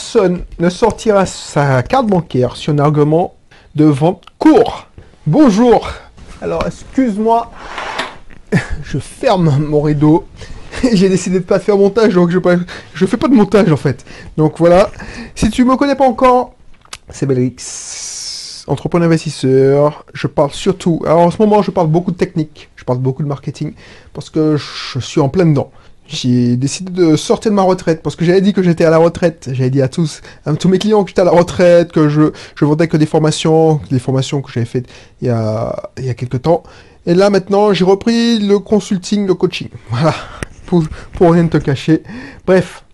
personne ne sortira sa carte bancaire sur un argument de vente court. Bonjour. Alors, excuse-moi. Je ferme mon rideau. J'ai décidé de pas faire montage, donc je, je fais pas de montage en fait. Donc voilà. Si tu me connais pas encore, c'est Belrix, entrepreneur investisseur. Je parle surtout. Alors en ce moment, je parle beaucoup de technique. Je parle beaucoup de marketing parce que je suis en plein dedans j'ai décidé de sortir de ma retraite parce que j'avais dit que j'étais à la retraite. J'avais dit à tous, à tous mes clients que j'étais à la retraite, que je, je vendais que des formations, des formations que j'avais faites il y a, il y a quelques temps. Et là, maintenant, j'ai repris le consulting, le coaching. Voilà. Pour, pour rien te cacher. Bref.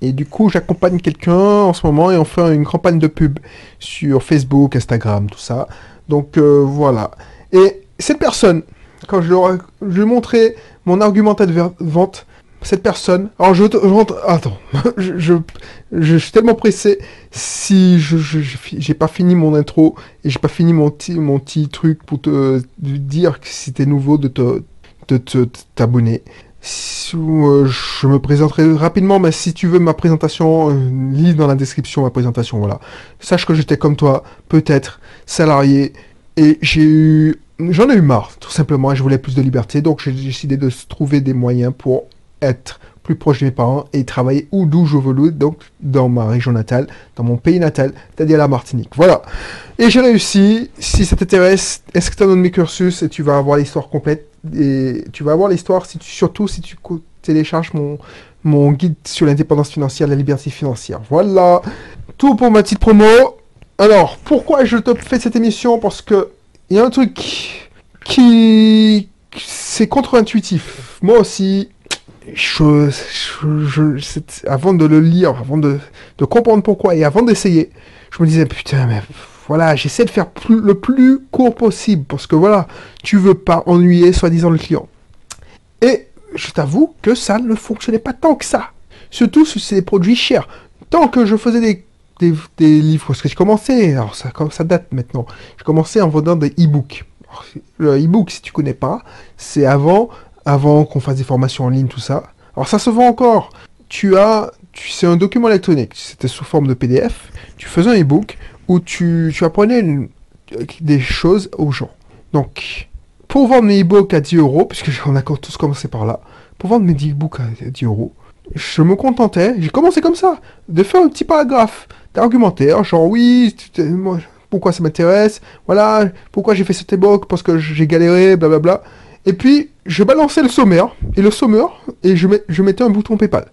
Et du coup, j'accompagne quelqu'un en ce moment et on fait une campagne de pub sur Facebook, Instagram, tout ça. Donc, euh, voilà. Et cette personne, quand je lui ai montré mon argumentaire de vente, cette personne. Alors je, rentre. Attends, je, je, suis tellement pressé. Si je j'ai pas fini mon intro et j'ai pas fini mon petit mon petit truc pour te dire que c'était nouveau de te de t'abonner. Euh, je me présenterai rapidement, mais si tu veux ma présentation, euh, lis dans la description ma présentation. Voilà. Sache que j'étais comme toi, peut-être salarié, et j'ai eu, j'en ai eu marre, tout simplement. Et je voulais plus de liberté, donc j'ai décidé de trouver des moyens pour être plus proche de mes parents et travailler où d'où je veux, donc dans ma région natale, dans mon pays natal, c'est-à-dire la Martinique. Voilà. Et j'ai réussi. Si ça t'intéresse, est-ce que tu as mes cursus et tu vas avoir l'histoire complète et tu vas avoir l'histoire si tu, surtout si tu télécharges mon, mon guide sur l'indépendance financière, la liberté financière. Voilà. Tout pour ma petite promo. Alors, pourquoi je te fais cette émission? Parce que il y a un truc qui c'est contre-intuitif. Moi aussi, je, je, avant de le lire, avant de, comprendre pourquoi et avant d'essayer, je me disais putain mais voilà, j'essaie de faire le plus court possible parce que voilà, tu veux pas ennuyer soi-disant le client. Et je t'avoue que ça ne fonctionnait pas tant que ça. Surtout c'est des produits chers. Tant que je faisais des, livres, parce que j'ai commencé, alors ça, ça date maintenant, j'ai commencé en vendant des e-books. Le e-book, si tu connais pas, c'est avant avant qu'on fasse des formations en ligne, tout ça. Alors ça se vend encore. Tu as, c'est un document électronique, c'était sous forme de PDF. Tu faisais un e-book où tu, tu apprenais des choses aux gens. Donc, pour vendre mes e-books à 10 euros, puisque on a tous commencé par là, pour vendre mes e-books à 10 euros, je me contentais, j'ai commencé comme ça, de faire un petit paragraphe d'argumentaire, genre oui, pourquoi ça m'intéresse, voilà, pourquoi j'ai fait cet e-book, parce que j'ai galéré, blablabla. Et puis, je balançais le sommaire, et le sommaire, et je, je mettais un bouton PayPal.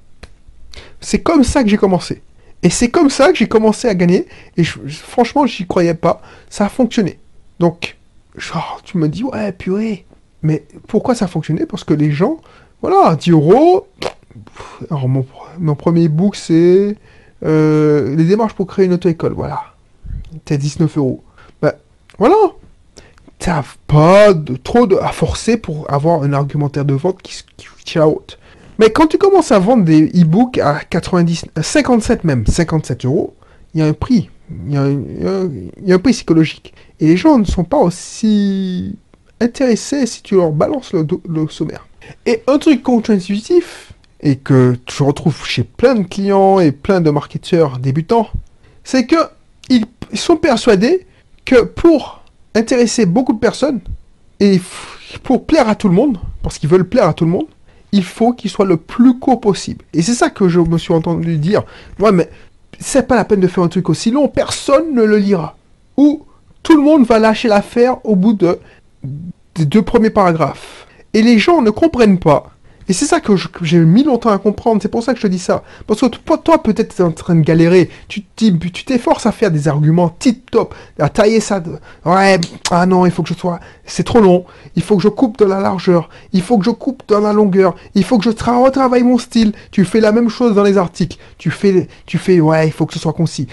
C'est comme ça que j'ai commencé. Et c'est comme ça que j'ai commencé à gagner, et je, franchement, j'y croyais pas. Ça a fonctionné. Donc, genre, tu me dis, ouais, purée. Mais pourquoi ça a fonctionné? Parce que les gens, voilà, 10 euros. Alors, mon, premier book, c'est euh, les démarches pour créer une auto-école. Voilà. T'as 19 euros. Ben, voilà t'as pas de, trop de, à forcer pour avoir un argumentaire de vente qui, qui tient haute. Mais quand tu commences à vendre des e-books à 90, 57 même, 57 euros, il y a un prix. Il y, a un, prix psychologique. Et les gens ne sont pas aussi intéressés si tu leur balances le, le sommaire. Et un truc contre-intuitif, et que je retrouve chez plein de clients et plein de marketeurs débutants, c'est que ils sont persuadés que pour intéresser beaucoup de personnes et pour plaire à tout le monde, parce qu'ils veulent plaire à tout le monde, il faut qu'il soit le plus court possible. Et c'est ça que je me suis entendu dire. Ouais, mais c'est pas la peine de faire un truc aussi long, personne ne le lira. Ou tout le monde va lâcher l'affaire au bout de, des deux premiers paragraphes. Et les gens ne comprennent pas et c'est ça que j'ai mis longtemps à comprendre, c'est pour ça que je te dis ça. Parce que toi, peut-être, tu es en train de galérer, tu t'efforces à faire des arguments tip top, à tailler ça. De... Ouais, ah non, il faut que je sois... C'est trop long, il faut que je coupe de la largeur, il faut que je coupe dans la longueur, il faut que je retravaille mon style. Tu fais la même chose dans les articles, tu fais, tu fais, ouais, il faut que ce soit concis.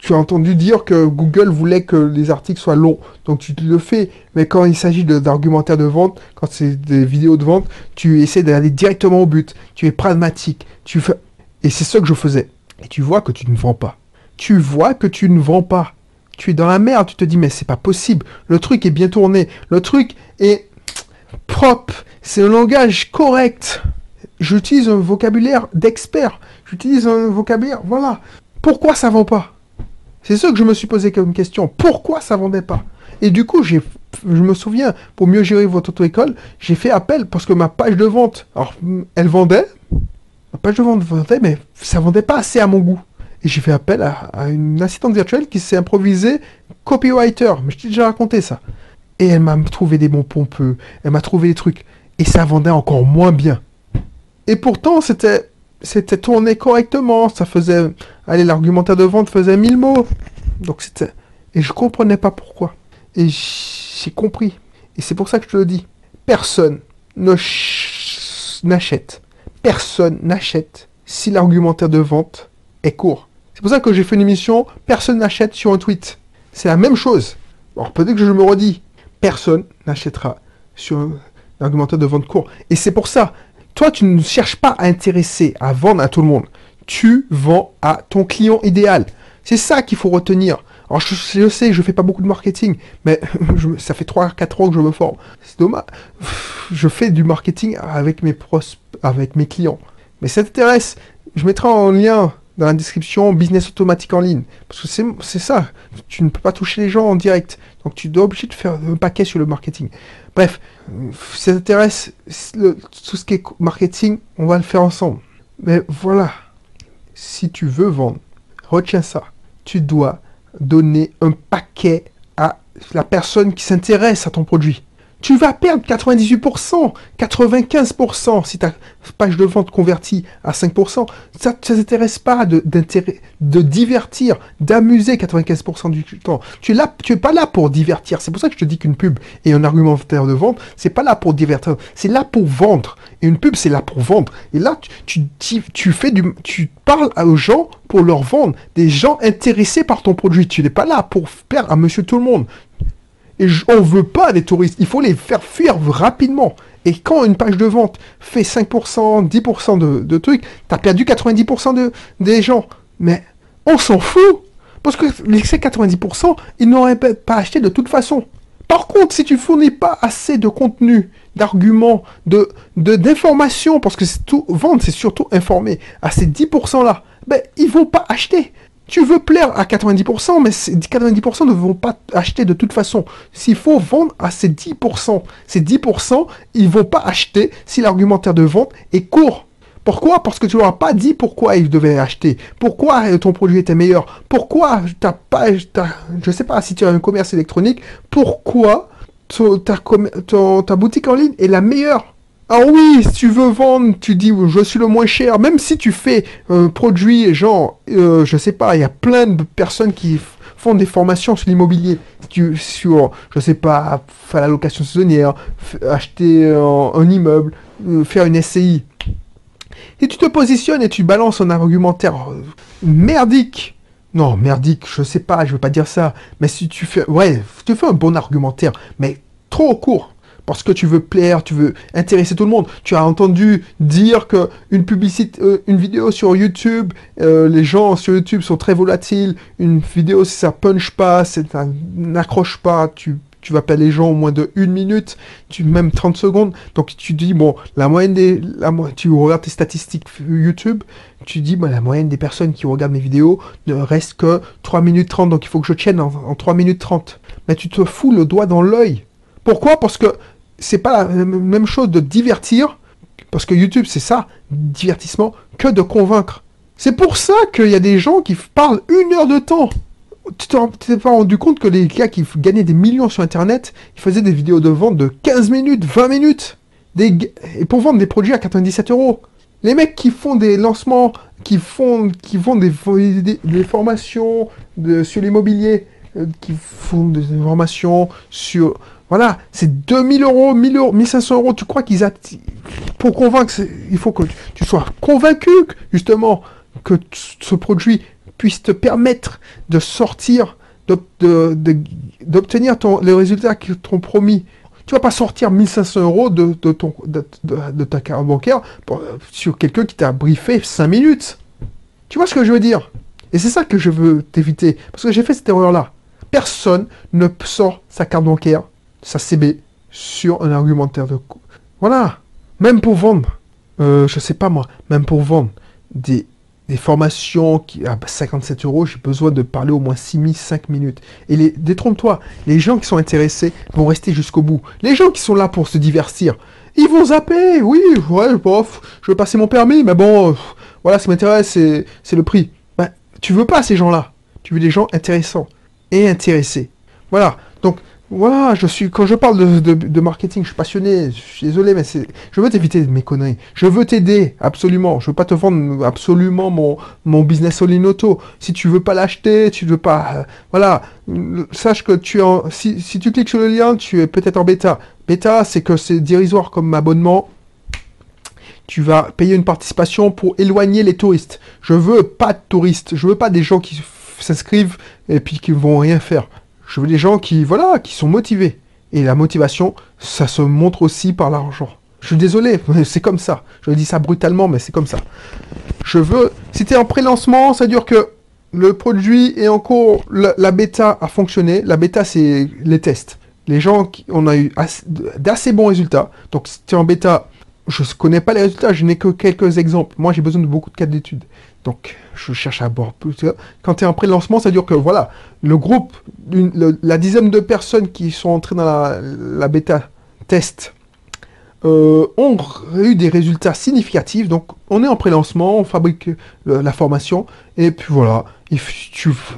Tu as entendu dire que Google voulait que les articles soient longs, donc tu le fais. Mais quand il s'agit d'argumentaire de, vente, quand c'est des vidéos de vente, tu essaies d'aller directement au but. Tu es pragmatique. Et c'est ce que je faisais. Et tu vois que tu ne vends pas. Tu vois que tu ne vends pas. Tu es dans la merde. Tu te dis mais c'est pas possible. Le truc est bien tourné. Le truc est propre. C'est un langage correct. J'utilise un vocabulaire d'expert. j'utilise un vocabulaire, voilà. Pourquoi ça vend pas? C'est ça que je me suis posé comme question. Pourquoi ça vendait pas? Et du coup, je me souviens, pour mieux gérer votre auto-école, j'ai fait appel parce que ma page de vente, alors, elle vendait, ma page de vente vendait, mais ça vendait pas assez à mon goût. Et j'ai fait appel à, une assistante virtuelle qui s'est improvisée copywriter. Mais je t'ai déjà raconté ça. Et elle m'a trouvé des bons pompeux. Elle m'a trouvé des trucs. Et ça vendait encore moins bien. Et pourtant, c'était, c'était tourné correctement. Ça faisait, allez, l'argumentaire de vente faisait 1000 mots. Donc c'était, et je comprenais pas pourquoi. Et j'ai compris. Et c'est pour ça que je te le dis. Personne ne n'achète. Personne n'achète si l'argumentaire de vente est court. C'est pour ça que j'ai fait une émission Personne n'achète sur un tweet. C'est la même chose. Alors peut-être que je me redis. Personne n'achètera sur un argumentaire de vente court. Et c'est pour ça, toi, tu ne cherches pas à intéresser, à vendre à tout le monde. Tu vends à ton client idéal. C'est ça qu'il faut retenir. Alors je, sais, je fais pas beaucoup de marketing, mais ça fait 3-4 ans que je me forme. C'est dommage. Je fais du marketing avec mes pros, avec mes clients. Mais ça t'intéresse, je mettrai en lien dans la description business automatique en ligne. Parce que c'est ça. Tu ne peux pas toucher les gens en direct. Donc tu dois obligé de faire un paquet sur le marketing. Bref, ça t'intéresse, tout ce qui est marketing, on va le faire ensemble. Mais voilà. Si tu veux vendre, retiens ça. Tu dois donner un paquet à la personne qui s'intéresse à ton produit tu vas perdre 98%, 95% si ta page de vente convertit à 5%. Ça ne t'intéresse pas de, divertir, d'amuser 95% du temps. Tu es pas là pour divertir. C'est pour ça que je te dis qu'une pub et un argumentaire de vente, c'est pas là pour divertir, c'est là pour vendre. Et une pub, c'est là pour vendre. Et là, tu, tu, tu, fais du, tu parles aux gens pour leur vendre. Des gens intéressés par ton produit. Tu n'es pas là pour faire à monsieur tout le monde. Et on veut pas des touristes. Il faut les faire fuir rapidement. Et quand une page de vente fait 5%, 10% de, de trucs, tu as perdu 90% de, des gens. Mais on s'en fout. Parce que ces 90%, ils n'auraient pas acheté de toute façon. Par contre, si tu fournis pas assez de contenu, d'arguments, de d'informations, parce que tout, vendre, c'est surtout informer, à ces 10%-là, ben, ils vont pas acheter. Tu veux plaire à 90%, mais ces 90% ne vont pas acheter de toute façon. S'il faut vendre à ces 10%, ces 10%, ils vont pas acheter si l'argumentaire de vente est court. Pourquoi? Parce que tu leur as pas dit pourquoi ils devaient acheter. Pourquoi ton produit était meilleur? Pourquoi t'as pas, je sais pas si tu as un commerce électronique, pourquoi ta boutique en ligne est la meilleure? Ah oui, si tu veux vendre, tu dis je suis le moins cher. Même si tu fais un produit, genre, euh, je sais pas, il y a plein de personnes qui font des formations sur l'immobilier. Tu, sur, je sais pas, faire la location saisonnière, acheter un, immeuble, euh, faire une SCI. Et tu te positionnes et tu balances un argumentaire euh, merdique. Non, merdique, je sais pas, je veux pas dire ça. Mais si tu fais, ouais, tu fais un bon argumentaire, mais trop court parce que tu veux plaire, tu veux intéresser tout le monde. Tu as entendu dire que une publicité, euh, une vidéo sur YouTube, euh, les gens sur YouTube sont très volatiles. Une vidéo, si ça punch pas, ça n'accroche pas, tu tu vas pas les gens au moins de une minute, tu, même 30 secondes. Donc tu dis, bon, la moyenne des. La, tu regardes tes statistiques YouTube, tu dis, la moyenne des personnes qui regardent mes vidéos ne reste que 3 minutes 30, donc il faut que je tienne en, en 3 minutes 30. Mais tu te fous le doigt dans l'œil. Pourquoi? Parce que c'est pas la même chose de divertir, parce que YouTube c'est ça, divertissement, que de convaincre. C'est pour ça qu'il y a des gens qui parlent une heure de temps. Tu t'es pas rendu compte que les gars qui gagnaient des millions sur Internet, ils faisaient des vidéos de vente de 15 minutes, 20 minutes. Et pour vendre des produits à 97 euros. Les mecs qui font des lancements, qui font, qui font des, formations de, sur l'immobilier, euh, qui font des formations sur voilà, c'est 2000 euros, 1000 euros, 1500 euros. Tu crois qu'ils attirent. Pour convaincre, il faut que tu sois convaincu, justement, que ce produit puisse te permettre de sortir, d'obtenir les résultats qui t'ont promis. Tu vas pas sortir 1500 euros de, ton, de, ta carte bancaire sur quelqu'un qui t'a briefé 5 minutes. Tu vois ce que je veux dire? Et c'est ça que je veux t'éviter. Parce que j'ai fait cette erreur-là. Personne ne sort sa carte bancaire sa CB sur un argumentaire de coup. Voilà. Même pour vendre, euh, je sais pas moi, même pour vendre des formations qui à 57 euros, j'ai besoin de parler au moins 6 000, 5 minutes. Et les, détrompe-toi, les gens qui sont intéressés vont rester jusqu'au bout. Les gens qui sont là pour se divertir, ils vont zapper. Oui, ouais, bof, je veux passer mon permis, mais bon, voilà, ce qui m'intéresse, c'est le prix. Ben, tu veux pas ces gens-là. Tu veux des gens intéressants et intéressés. Voilà. Donc, voilà, je suis, quand je parle de, marketing, je suis passionné, je suis désolé, mais c'est, je veux t'éviter mes conneries. Je veux t'aider, absolument. Je veux pas te vendre absolument mon, mon business all in auto. Si tu veux pas l'acheter, tu veux pas, euh, voilà. Sache que tu en, si, si tu cliques sur le lien, tu es peut-être en bêta. Bêta, c'est que c'est dérisoire comme abonnement. Tu vas payer une participation pour éloigner les touristes. Je veux pas de touristes. Je veux pas des gens qui s'inscrivent et puis qui vont rien faire. Je veux des gens qui, voilà, qui sont motivés. Et la motivation, ça se montre aussi par l'argent. Je suis désolé, c'est comme ça. Je dis ça brutalement, mais c'est comme ça. Je veux, si tu es en pré-lancement, ça dure que le produit est en cours, la, bêta a fonctionné. La bêta, c'est les tests. Les gens, qui, on a eu d'assez bons résultats. Donc, si tu es en bêta, je ne connais pas les résultats, je n'ai que quelques exemples. Moi, j'ai besoin de beaucoup de cas d'études. Donc, je cherche à boire plus. Quand tu es en pré-lancement, ça dure que, voilà, le groupe, la dizaine de personnes qui sont entrées dans la, bêta test euh, ont eu des résultats significatifs. Donc, on est en pré-lancement, on fabrique la formation, et puis voilà.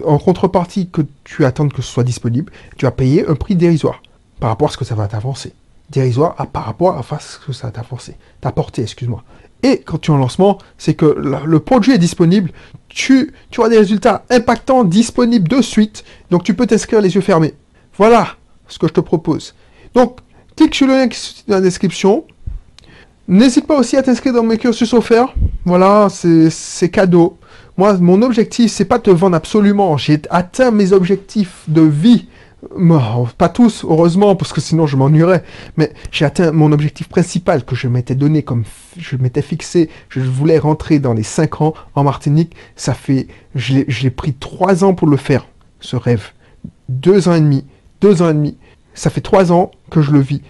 en contrepartie que tu attends que ce soit disponible, tu vas payer un prix dérisoire par rapport à ce que ça va t'avancer. Dérisoire par rapport à ce que ça va t'avancer. T'apporter, excuse-moi. Et quand tu es en lancement, c'est que le produit est disponible, tu, tu as des résultats impactants disponibles de suite, donc tu peux t'inscrire les yeux fermés. Voilà ce que je te propose. Donc, clique sur le lien qui est dans la description. N'hésite pas aussi à t'inscrire dans mes cursus offerts. Voilà, c'est cadeau. Moi, mon objectif, c'est pas de te vendre absolument. J'ai atteint mes objectifs de vie pas tous, heureusement, parce que sinon je m'ennuierais. Mais j'ai atteint mon objectif principal que je m'étais donné comme je m'étais fixé. Je voulais rentrer dans les 5 ans en Martinique. Ça fait, j'ai pris 3 ans pour le faire, ce rêve. 2 ans et demi. 2 ans et demi. Ça fait 3 ans que je le vis.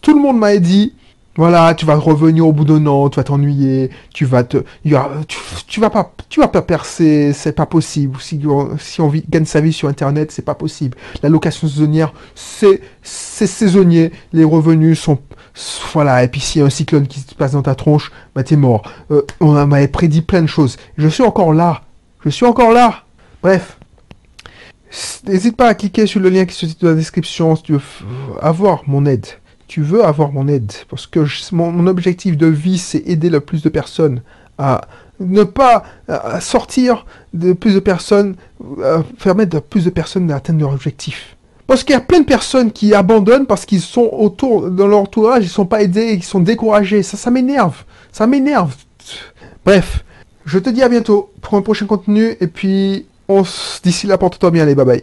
tout le monde m'a dit, voilà, tu vas revenir au bout d'un an, tu vas t'ennuyer, tu vas te, tu, vas pas, tu vas pas percer, c'est pas possible. Si, on gagne sa vie sur Internet, c'est pas possible. La location saisonnière, c'est, saisonnier, les revenus sont, voilà, et puis s'il y a un cyclone qui se passe dans ta tronche, bah t'es mort. Euh, on m'avait prédit plein de choses. Je suis encore là. Je suis encore là. Bref. N'hésite pas à cliquer sur le lien qui se trouve dans la description si tu veux avoir mon aide tu veux avoir mon aide. Parce que mon, objectif de vie, c'est aider le plus de personnes à ne pas sortir de plus de personnes, permettre de plus de personnes d'atteindre leur objectif. Parce qu'il y a plein de personnes qui abandonnent parce qu'ils sont autour, dans leur entourage, ils sont pas aidés, ils sont découragés. Ça, ça m'énerve. Ça m'énerve. Bref, je te dis à bientôt pour un prochain contenu et puis on d'ici là porte-toi bien, allez, bye bye.